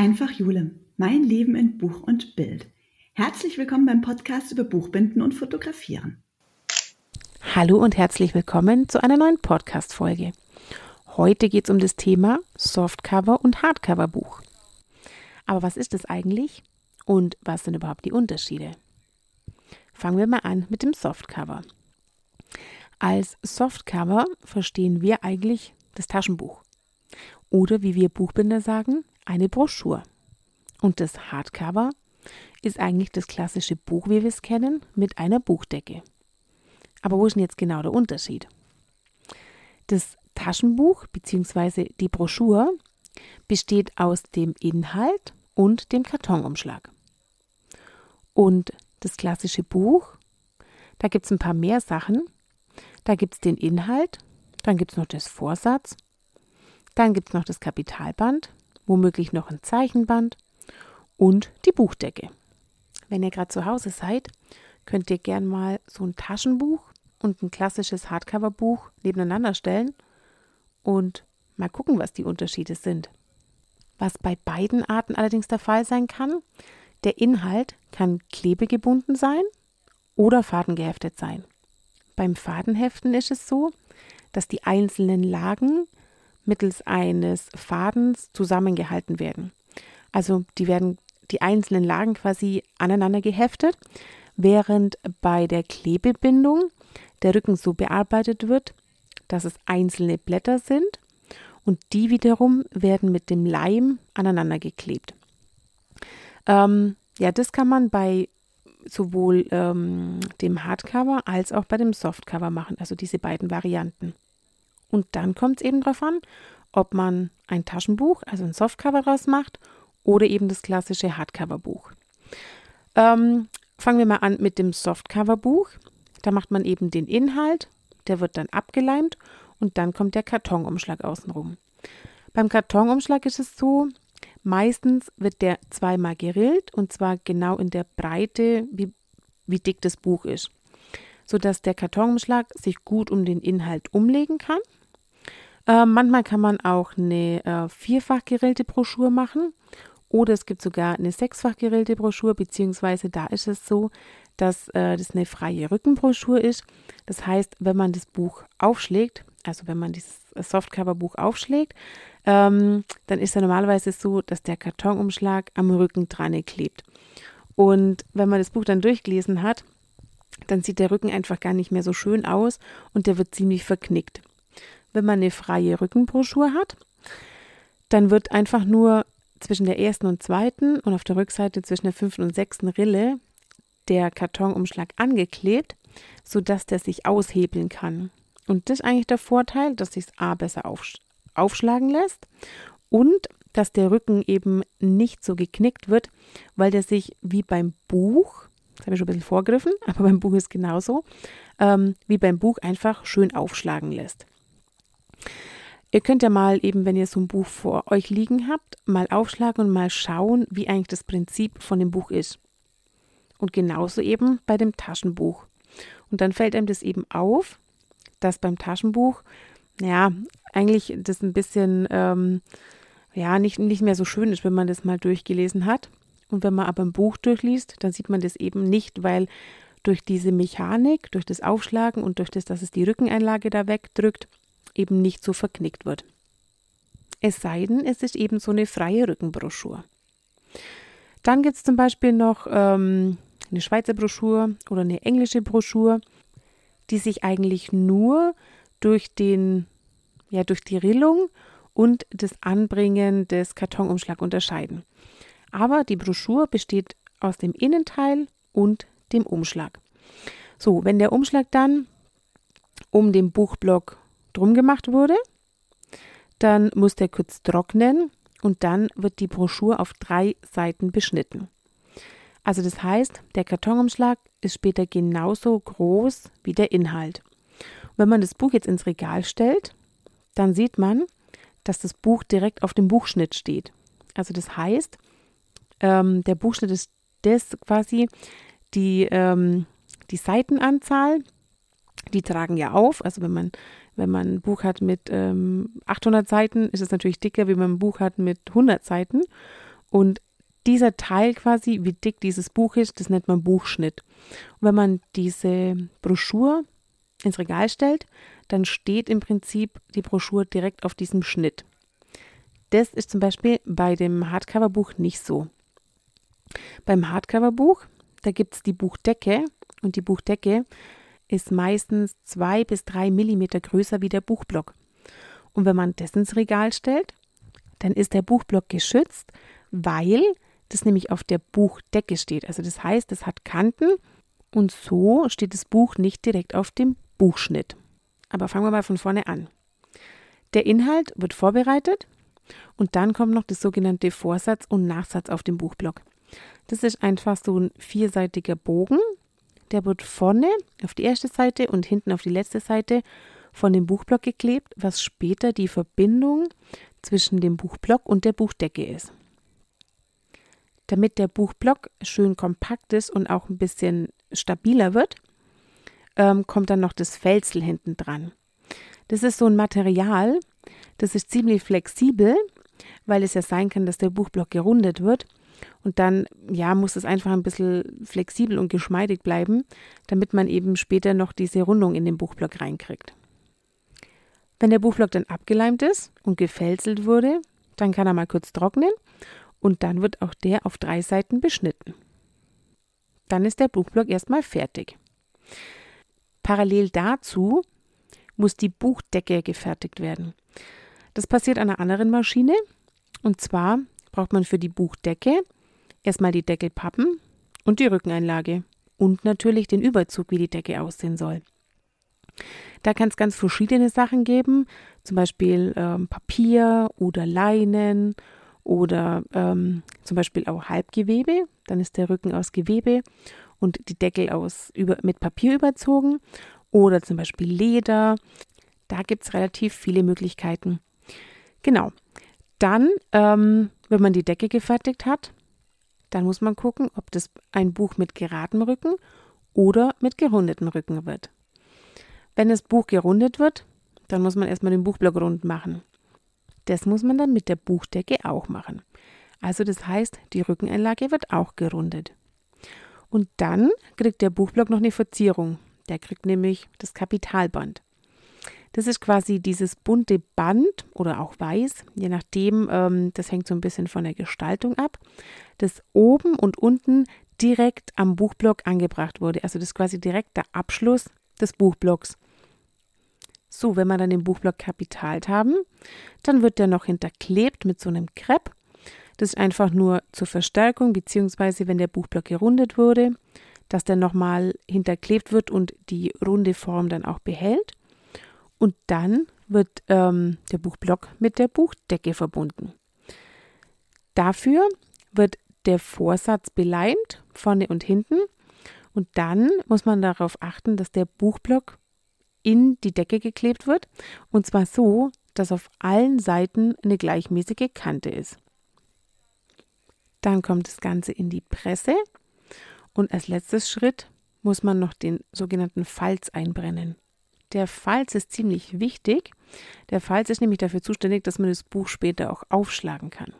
Einfach Jule, mein Leben in Buch und Bild. Herzlich willkommen beim Podcast über Buchbinden und Fotografieren. Hallo und herzlich willkommen zu einer neuen Podcast-Folge. Heute geht es um das Thema Softcover und Hardcover-Buch. Aber was ist es eigentlich und was sind überhaupt die Unterschiede? Fangen wir mal an mit dem Softcover. Als Softcover verstehen wir eigentlich das Taschenbuch. Oder wie wir Buchbinder sagen, eine Broschüre. Und das Hardcover ist eigentlich das klassische Buch, wie wir es kennen, mit einer Buchdecke. Aber wo ist denn jetzt genau der Unterschied? Das Taschenbuch bzw. die Broschüre besteht aus dem Inhalt und dem Kartonumschlag. Und das klassische Buch, da gibt es ein paar mehr Sachen. Da gibt es den Inhalt, dann gibt es noch das Vorsatz, dann gibt es noch das Kapitalband, womöglich noch ein Zeichenband und die Buchdecke. Wenn ihr gerade zu Hause seid, könnt ihr gern mal so ein Taschenbuch und ein klassisches Hardcover-Buch nebeneinander stellen und mal gucken, was die Unterschiede sind. Was bei beiden Arten allerdings der Fall sein kann, der Inhalt kann klebegebunden sein oder fadengeheftet sein. Beim Fadenheften ist es so, dass die einzelnen Lagen mittels eines Fadens zusammengehalten werden. Also die werden die einzelnen Lagen quasi aneinander geheftet, während bei der Klebebindung der Rücken so bearbeitet wird, dass es einzelne Blätter sind und die wiederum werden mit dem Leim aneinander geklebt. Ähm, ja, das kann man bei sowohl ähm, dem Hardcover als auch bei dem Softcover machen, also diese beiden Varianten. Und dann kommt es eben darauf an, ob man ein Taschenbuch, also ein Softcover draus macht oder eben das klassische Hardcover-Buch. Ähm, fangen wir mal an mit dem Softcover-Buch. Da macht man eben den Inhalt, der wird dann abgeleimt und dann kommt der Kartonumschlag außenrum. Beim Kartonumschlag ist es so, meistens wird der zweimal gerillt und zwar genau in der Breite, wie, wie dick das Buch ist, sodass der Kartonumschlag sich gut um den Inhalt umlegen kann. Äh, manchmal kann man auch eine äh, vierfach gerillte Broschüre machen oder es gibt sogar eine sechsfach gerillte Broschüre, beziehungsweise da ist es so, dass äh, das eine freie Rückenbroschüre ist. Das heißt, wenn man das Buch aufschlägt, also wenn man dieses Softcover-Buch aufschlägt, ähm, dann ist es normalerweise so, dass der Kartonumschlag am Rücken dran klebt. Und wenn man das Buch dann durchgelesen hat, dann sieht der Rücken einfach gar nicht mehr so schön aus und der wird ziemlich verknickt. Wenn man eine freie Rückenbroschüre hat, dann wird einfach nur zwischen der ersten und zweiten und auf der Rückseite zwischen der fünften und sechsten Rille der Kartonumschlag angeklebt, sodass der sich aushebeln kann. Und das ist eigentlich der Vorteil, dass sich A besser aufsch aufschlagen lässt und dass der Rücken eben nicht so geknickt wird, weil der sich wie beim Buch, das habe ich schon ein bisschen vorgriffen, aber beim Buch ist genauso, ähm, wie beim Buch einfach schön aufschlagen lässt. Ihr könnt ja mal eben, wenn ihr so ein Buch vor euch liegen habt, mal aufschlagen und mal schauen, wie eigentlich das Prinzip von dem Buch ist. Und genauso eben bei dem Taschenbuch. Und dann fällt einem das eben auf, dass beim Taschenbuch, ja, eigentlich das ein bisschen, ähm, ja, nicht, nicht mehr so schön ist, wenn man das mal durchgelesen hat. Und wenn man aber ein Buch durchliest, dann sieht man das eben nicht, weil durch diese Mechanik, durch das Aufschlagen und durch das, dass es die Rückeneinlage da wegdrückt, eben nicht so verknickt wird. Es sei denn, es ist eben so eine freie Rückenbroschur. Dann gibt es zum Beispiel noch ähm, eine Schweizer Broschur oder eine englische Broschur, die sich eigentlich nur durch den, ja, durch die Rillung und das Anbringen des Kartonumschlags unterscheiden. Aber die Broschur besteht aus dem Innenteil und dem Umschlag. So, wenn der Umschlag dann um den Buchblock drum gemacht wurde, dann muss der kurz trocknen und dann wird die Broschur auf drei Seiten beschnitten. Also das heißt, der Kartonumschlag ist später genauso groß wie der Inhalt. Und wenn man das Buch jetzt ins Regal stellt, dann sieht man, dass das Buch direkt auf dem Buchschnitt steht. Also das heißt, ähm, der Buchschnitt ist das quasi die, ähm, die Seitenanzahl, die tragen ja auf. Also wenn man, wenn man ein Buch hat mit ähm, 800 Seiten, ist es natürlich dicker, wie man ein Buch hat mit 100 Seiten. Und dieser Teil quasi, wie dick dieses Buch ist, das nennt man Buchschnitt. Und wenn man diese Broschur ins Regal stellt, dann steht im Prinzip die Broschur direkt auf diesem Schnitt. Das ist zum Beispiel bei dem Hardcover-Buch nicht so. Beim Hardcover-Buch, da gibt es die Buchdecke und die Buchdecke ist meistens zwei bis drei Millimeter größer wie der Buchblock. Und wenn man das ins Regal stellt, dann ist der Buchblock geschützt, weil das nämlich auf der Buchdecke steht. Also das heißt, es hat Kanten und so steht das Buch nicht direkt auf dem Buchschnitt. Aber fangen wir mal von vorne an. Der Inhalt wird vorbereitet und dann kommt noch das sogenannte Vorsatz und Nachsatz auf dem Buchblock. Das ist einfach so ein vierseitiger Bogen. Der wird vorne auf die erste Seite und hinten auf die letzte Seite von dem Buchblock geklebt, was später die Verbindung zwischen dem Buchblock und der Buchdecke ist. Damit der Buchblock schön kompakt ist und auch ein bisschen stabiler wird, ähm, kommt dann noch das Felsel hinten dran. Das ist so ein Material, das ist ziemlich flexibel, weil es ja sein kann, dass der Buchblock gerundet wird. Und dann, ja, muss es einfach ein bisschen flexibel und geschmeidig bleiben, damit man eben später noch diese Rundung in den Buchblock reinkriegt. Wenn der Buchblock dann abgeleimt ist und gefälselt wurde, dann kann er mal kurz trocknen und dann wird auch der auf drei Seiten beschnitten. Dann ist der Buchblock erstmal fertig. Parallel dazu muss die Buchdecke gefertigt werden. Das passiert an einer anderen Maschine und zwar braucht man für die Buchdecke erstmal die Deckelpappen und die Rückeneinlage und natürlich den Überzug, wie die Decke aussehen soll. Da kann es ganz verschiedene Sachen geben, zum Beispiel ähm, Papier oder Leinen oder ähm, zum Beispiel auch Halbgewebe. Dann ist der Rücken aus Gewebe und die Deckel aus über, mit Papier überzogen. Oder zum Beispiel Leder. Da gibt es relativ viele Möglichkeiten. Genau. Dann, ähm, wenn man die Decke gefertigt hat, dann muss man gucken, ob das ein Buch mit geradem Rücken oder mit gerundeten Rücken wird. Wenn das Buch gerundet wird, dann muss man erstmal den Buchblock rund machen. Das muss man dann mit der Buchdecke auch machen. Also das heißt, die Rückeneinlage wird auch gerundet. Und dann kriegt der Buchblock noch eine Verzierung. Der kriegt nämlich das Kapitalband. Das ist quasi dieses bunte Band oder auch weiß, je nachdem, ähm, das hängt so ein bisschen von der Gestaltung ab, das oben und unten direkt am Buchblock angebracht wurde. Also das ist quasi direkt der Abschluss des Buchblocks. So, wenn wir dann den Buchblock kapitalt haben, dann wird der noch hinterklebt mit so einem Crepe. Das ist einfach nur zur Verstärkung, beziehungsweise wenn der Buchblock gerundet wurde, dass der nochmal hinterklebt wird und die runde Form dann auch behält. Und dann wird ähm, der Buchblock mit der Buchdecke verbunden. Dafür wird der Vorsatz beleimt, vorne und hinten. Und dann muss man darauf achten, dass der Buchblock in die Decke geklebt wird. Und zwar so, dass auf allen Seiten eine gleichmäßige Kante ist. Dann kommt das Ganze in die Presse. Und als letztes Schritt muss man noch den sogenannten Falz einbrennen. Der Falz ist ziemlich wichtig. Der Falz ist nämlich dafür zuständig, dass man das Buch später auch aufschlagen kann.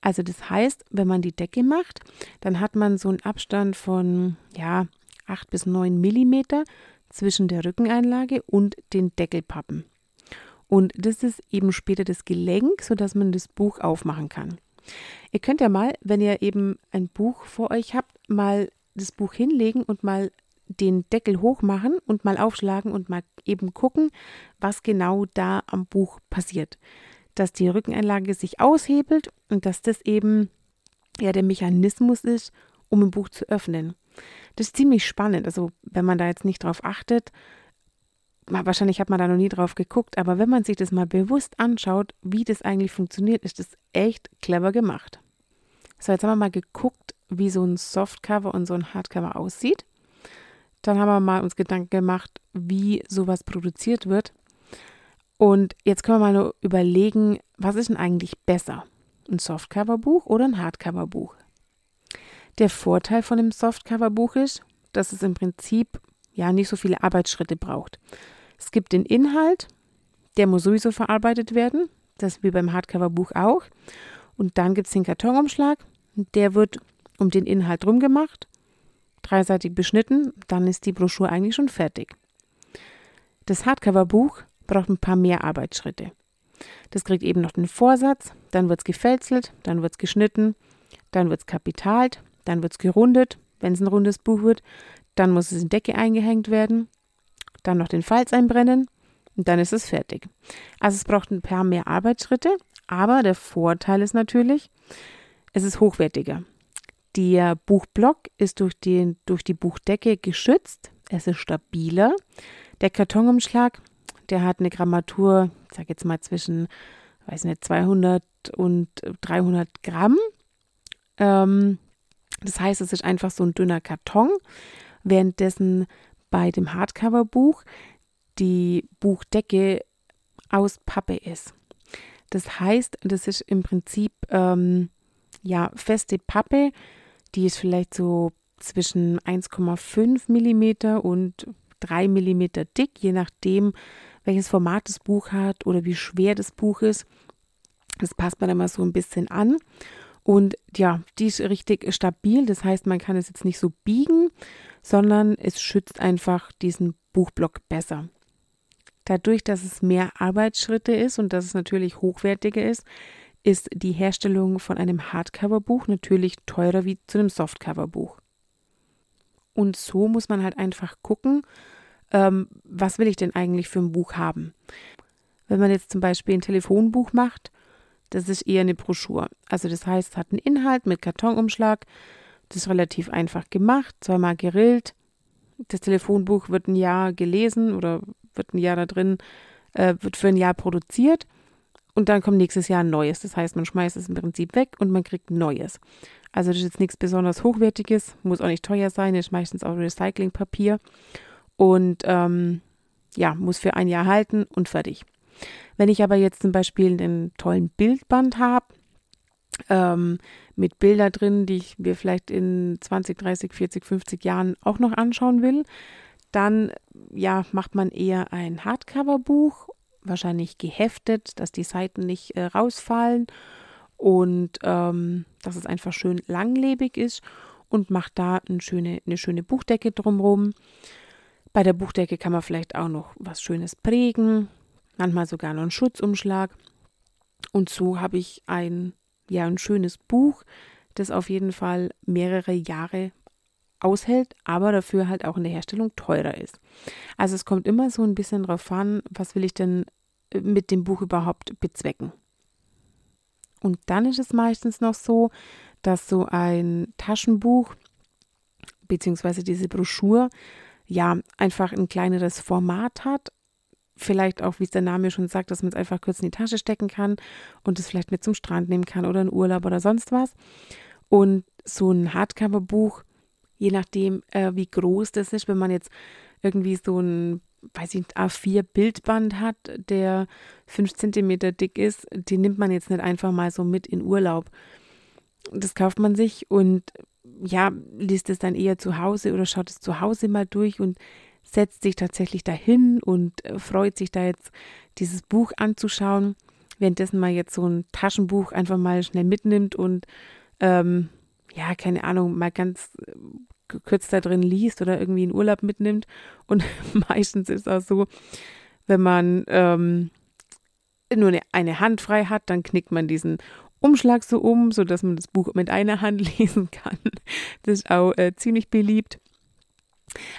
Also das heißt, wenn man die Decke macht, dann hat man so einen Abstand von ja, 8 bis 9 Millimeter zwischen der Rückeneinlage und den Deckelpappen. Und das ist eben später das Gelenk, sodass man das Buch aufmachen kann. Ihr könnt ja mal, wenn ihr eben ein Buch vor euch habt, mal das Buch hinlegen und mal den Deckel hochmachen und mal aufschlagen und mal eben gucken, was genau da am Buch passiert. Dass die Rückeneinlage sich aushebelt und dass das eben ja der Mechanismus ist, um ein Buch zu öffnen. Das ist ziemlich spannend. Also, wenn man da jetzt nicht drauf achtet, wahrscheinlich hat man da noch nie drauf geguckt, aber wenn man sich das mal bewusst anschaut, wie das eigentlich funktioniert, ist das echt clever gemacht. So, jetzt haben wir mal geguckt, wie so ein Softcover und so ein Hardcover aussieht. Dann haben wir mal uns Gedanken gemacht, wie sowas produziert wird. Und jetzt können wir mal nur überlegen, was ist denn eigentlich besser? Ein Softcover-Buch oder ein Hardcover-Buch? Der Vorteil von dem Softcover-Buch ist, dass es im Prinzip ja nicht so viele Arbeitsschritte braucht. Es gibt den Inhalt, der muss sowieso verarbeitet werden, das wie beim Hardcover-Buch auch. Und dann gibt es den Kartonumschlag. Der wird um den Inhalt drum gemacht, dreiseitig beschnitten, dann ist die Broschüre eigentlich schon fertig. Das Hardcover-Buch braucht ein paar mehr Arbeitsschritte. Das kriegt eben noch den Vorsatz, dann wird es gefälzelt, dann wird es geschnitten, dann wird es kapitalt, dann wird es gerundet, wenn es ein rundes Buch wird, dann muss es in Decke eingehängt werden, dann noch den Falz einbrennen und dann ist es fertig. Also es braucht ein paar mehr Arbeitsschritte, aber der Vorteil ist natürlich, es ist hochwertiger. Der Buchblock ist durch, den, durch die Buchdecke geschützt, es ist stabiler. Der Kartonumschlag, der hat eine Grammatur, ich sage jetzt mal zwischen, weiß nicht, 200 und 300 Gramm. Ähm, das heißt, es ist einfach so ein dünner Karton, währenddessen bei dem Hardcover-Buch die Buchdecke aus Pappe ist. Das heißt, das ist im Prinzip ähm, ja feste Pappe, die ist vielleicht so zwischen 1,5 mm und 3 mm dick, je nachdem, welches Format das Buch hat oder wie schwer das Buch ist. Das passt man mal so ein bisschen an. Und ja, die ist richtig stabil. Das heißt, man kann es jetzt nicht so biegen, sondern es schützt einfach diesen Buchblock besser. Dadurch, dass es mehr Arbeitsschritte ist und dass es natürlich hochwertiger ist, ist die Herstellung von einem Hardcover-Buch natürlich teurer wie zu einem Softcover-Buch. Und so muss man halt einfach gucken, ähm, was will ich denn eigentlich für ein Buch haben. Wenn man jetzt zum Beispiel ein Telefonbuch macht, das ist eher eine Broschüre. Also das heißt, es hat einen Inhalt mit Kartonumschlag, das ist relativ einfach gemacht, zweimal gerillt. Das Telefonbuch wird ein Jahr gelesen oder wird ein Jahr da drin, äh, wird für ein Jahr produziert und dann kommt nächstes Jahr ein neues. Das heißt, man schmeißt es im Prinzip weg und man kriegt ein neues. Also das ist jetzt nichts besonders Hochwertiges, muss auch nicht teuer sein, ist meistens auch Recyclingpapier und ähm, ja, muss für ein Jahr halten und fertig. Wenn ich aber jetzt zum Beispiel einen tollen Bildband habe, ähm, mit Bilder drin, die ich mir vielleicht in 20, 30, 40, 50 Jahren auch noch anschauen will, dann ja, macht man eher ein Hardcover-Buch, wahrscheinlich geheftet, dass die Seiten nicht äh, rausfallen und ähm, dass es einfach schön langlebig ist und macht da eine schöne, eine schöne Buchdecke drumherum. Bei der Buchdecke kann man vielleicht auch noch was Schönes prägen, manchmal sogar noch einen Schutzumschlag. Und so habe ich ein, ja, ein schönes Buch, das auf jeden Fall mehrere Jahre aushält, aber dafür halt auch in der Herstellung teurer ist. Also es kommt immer so ein bisschen drauf an, was will ich denn äh, mit dem Buch überhaupt bezwecken. Und dann ist es meistens noch so, dass so ein Taschenbuch beziehungsweise diese Broschüre ja einfach ein kleineres Format hat. Vielleicht auch, wie es der Name schon sagt, dass man es einfach kurz in die Tasche stecken kann und es vielleicht mit zum Strand nehmen kann oder in Urlaub oder sonst was. Und so ein Hardcover-Buch je nachdem, äh, wie groß das ist. Wenn man jetzt irgendwie so ein, weiß ich, A4-Bildband hat, der fünf Zentimeter dick ist, den nimmt man jetzt nicht einfach mal so mit in Urlaub. Das kauft man sich und ja, liest es dann eher zu Hause oder schaut es zu Hause mal durch und setzt sich tatsächlich dahin und äh, freut sich da jetzt dieses Buch anzuschauen, währenddessen man jetzt so ein Taschenbuch einfach mal schnell mitnimmt und ähm, ja, keine Ahnung, mal ganz äh, gekürzt da drin liest oder irgendwie in Urlaub mitnimmt. Und meistens ist auch so, wenn man ähm, nur eine, eine Hand frei hat, dann knickt man diesen Umschlag so um, sodass man das Buch mit einer Hand lesen kann. Das ist auch äh, ziemlich beliebt.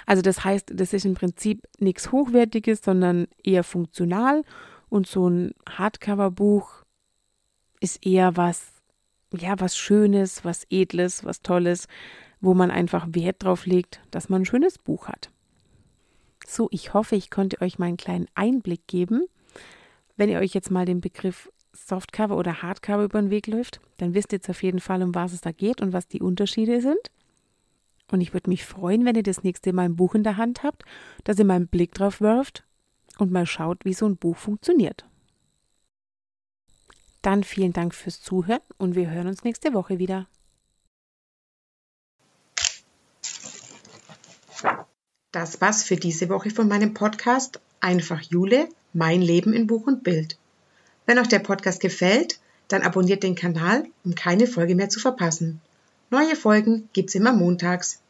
Also das heißt, das ist im Prinzip nichts Hochwertiges, sondern eher funktional. Und so ein Hardcover-Buch ist eher was, ja, was Schönes, was Edles, was Tolles, wo man einfach Wert drauf legt, dass man ein schönes Buch hat. So, ich hoffe, ich konnte euch mal einen kleinen Einblick geben. Wenn ihr euch jetzt mal den Begriff Softcover oder Hardcover über den Weg läuft, dann wisst ihr jetzt auf jeden Fall, um was es da geht und was die Unterschiede sind. Und ich würde mich freuen, wenn ihr das nächste Mal ein Buch in der Hand habt, dass ihr mal einen Blick drauf wirft und mal schaut, wie so ein Buch funktioniert. Dann vielen Dank fürs Zuhören und wir hören uns nächste Woche wieder. Das war's für diese Woche von meinem Podcast Einfach Jule, mein Leben in Buch und Bild. Wenn euch der Podcast gefällt, Dann abonniert den Kanal, um keine Folge mehr zu verpassen. Neue Folgen gibt's immer montags.